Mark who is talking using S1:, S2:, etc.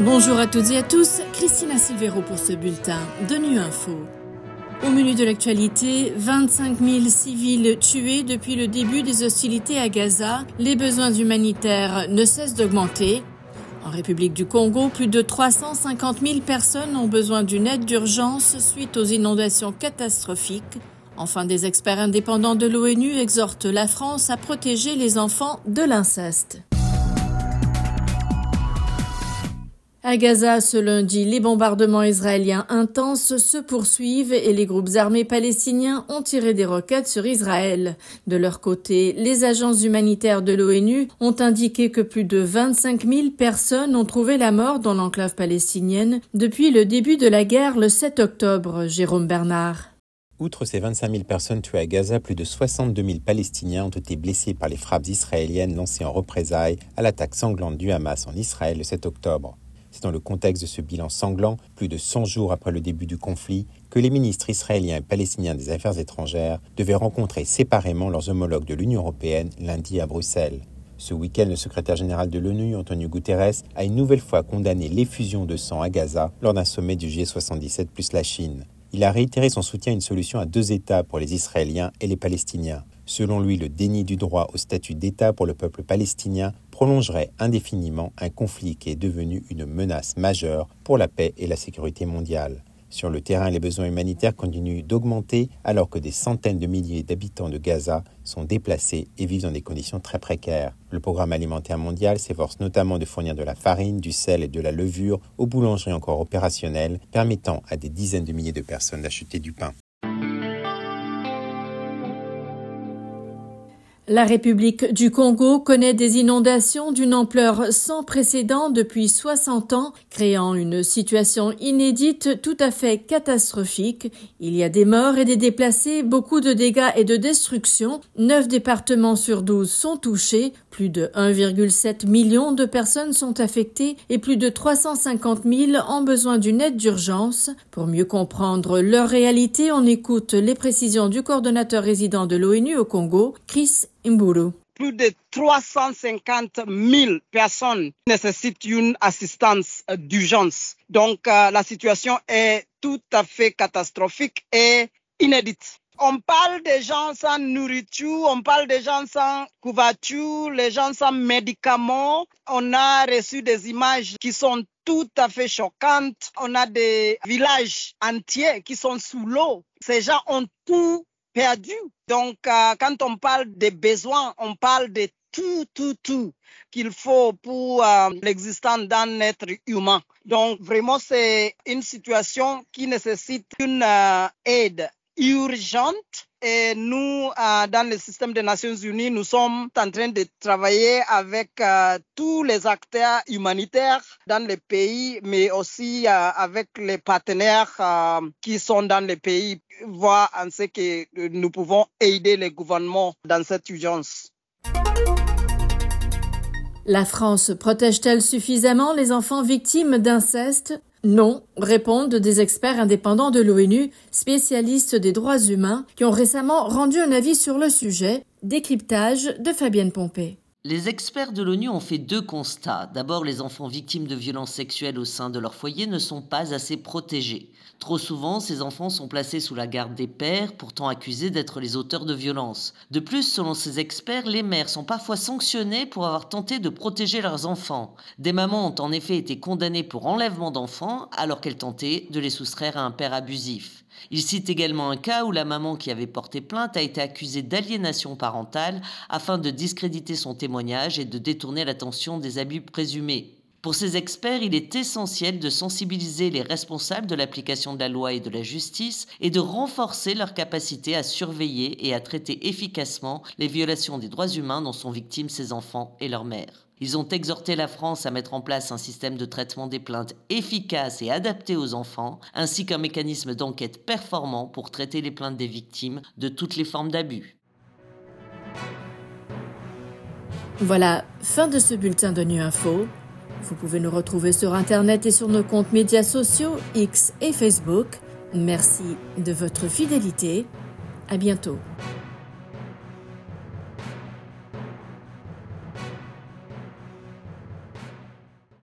S1: Bonjour à toutes et à tous, Christina Silvero pour ce bulletin de Nu Info. Au menu de l'actualité, 25 000 civils tués depuis le début des hostilités à Gaza. Les besoins humanitaires ne cessent d'augmenter. En République du Congo, plus de 350 000 personnes ont besoin d'une aide d'urgence suite aux inondations catastrophiques. Enfin, des experts indépendants de l'ONU exhortent la France à protéger les enfants de l'inceste. À Gaza, ce lundi, les bombardements israéliens intenses se poursuivent et les groupes armés palestiniens ont tiré des roquettes sur Israël. De leur côté, les agences humanitaires de l'ONU ont indiqué que plus de 25 000 personnes ont trouvé la mort dans l'enclave palestinienne depuis le début de la guerre le 7 octobre. Jérôme Bernard.
S2: Outre ces 25 000 personnes tuées à Gaza, plus de 62 000 Palestiniens ont été blessés par les frappes israéliennes lancées en représailles à l'attaque sanglante du Hamas en Israël le 7 octobre. Dans le contexte de ce bilan sanglant, plus de 100 jours après le début du conflit, que les ministres israéliens et palestiniens des Affaires étrangères devaient rencontrer séparément leurs homologues de l'Union européenne lundi à Bruxelles. Ce week-end, le secrétaire général de l'ONU, Antonio Guterres, a une nouvelle fois condamné l'effusion de sang à Gaza lors d'un sommet du G77 plus la Chine. Il a réitéré son soutien à une solution à deux États pour les Israéliens et les Palestiniens. Selon lui, le déni du droit au statut d'État pour le peuple palestinien prolongerait indéfiniment un conflit qui est devenu une menace majeure pour la paix et la sécurité mondiale. Sur le terrain, les besoins humanitaires continuent d'augmenter alors que des centaines de milliers d'habitants de Gaza sont déplacés et vivent dans des conditions très précaires. Le programme alimentaire mondial s'efforce notamment de fournir de la farine, du sel et de la levure aux boulangeries encore opérationnelles, permettant à des dizaines de milliers de personnes d'acheter du pain.
S1: La République du Congo connaît des inondations d'une ampleur sans précédent depuis 60 ans, créant une situation inédite tout à fait catastrophique. Il y a des morts et des déplacés, beaucoup de dégâts et de destruction. Neuf départements sur 12 sont touchés, plus de 1,7 million de personnes sont affectées et plus de 350 000 ont besoin d'une aide d'urgence. Pour mieux comprendre leur réalité, on écoute les précisions du coordonnateur résident de l'ONU au Congo, Chris
S3: plus de 350 000 personnes nécessitent une assistance d'urgence. Donc, euh, la situation est tout à fait catastrophique et inédite. On parle des gens sans nourriture, on parle des gens sans couverture, les gens sans médicaments. On a reçu des images qui sont tout à fait choquantes. On a des villages entiers qui sont sous l'eau. Ces gens ont tout perdu. Donc, euh, quand on parle des besoins, on parle de tout, tout, tout qu'il faut pour euh, l'existence d'un être humain. Donc, vraiment, c'est une situation qui nécessite une euh, aide urgente et nous, euh, dans le système des Nations Unies, nous sommes en train de travailler avec euh, tous les acteurs humanitaires dans les pays, mais aussi euh, avec les partenaires qui sont dans les pays, voir en ce que nous pouvons aider les gouvernements dans cette urgence.
S1: La France protège-t-elle suffisamment les enfants victimes d'inceste? Non, répondent des experts indépendants de l'ONU, spécialistes des droits humains, qui ont récemment rendu un avis sur le sujet. Décryptage de Fabienne Pompée.
S4: Les experts de l'ONU ont fait deux constats. D'abord, les enfants victimes de violences sexuelles au sein de leur foyer ne sont pas assez protégés. Trop souvent, ces enfants sont placés sous la garde des pères, pourtant accusés d'être les auteurs de violences. De plus, selon ces experts, les mères sont parfois sanctionnées pour avoir tenté de protéger leurs enfants. Des mamans ont en effet été condamnées pour enlèvement d'enfants alors qu'elles tentaient de les soustraire à un père abusif. Il cite également un cas où la maman qui avait porté plainte a été accusée d'aliénation parentale afin de discréditer son témoignage et de détourner l'attention des abus présumés. Pour ces experts, il est essentiel de sensibiliser les responsables de l'application de la loi et de la justice et de renforcer leur capacité à surveiller et à traiter efficacement les violations des droits humains dont sont victimes ces enfants et leurs mères. Ils ont exhorté la France à mettre en place un système de traitement des plaintes efficace et adapté aux enfants, ainsi qu'un mécanisme d'enquête performant pour traiter les plaintes des victimes de toutes les formes d'abus.
S1: Voilà, fin de ce bulletin de Nu Info. Vous pouvez nous retrouver sur Internet et sur nos comptes médias sociaux X et Facebook. Merci de votre fidélité. À bientôt.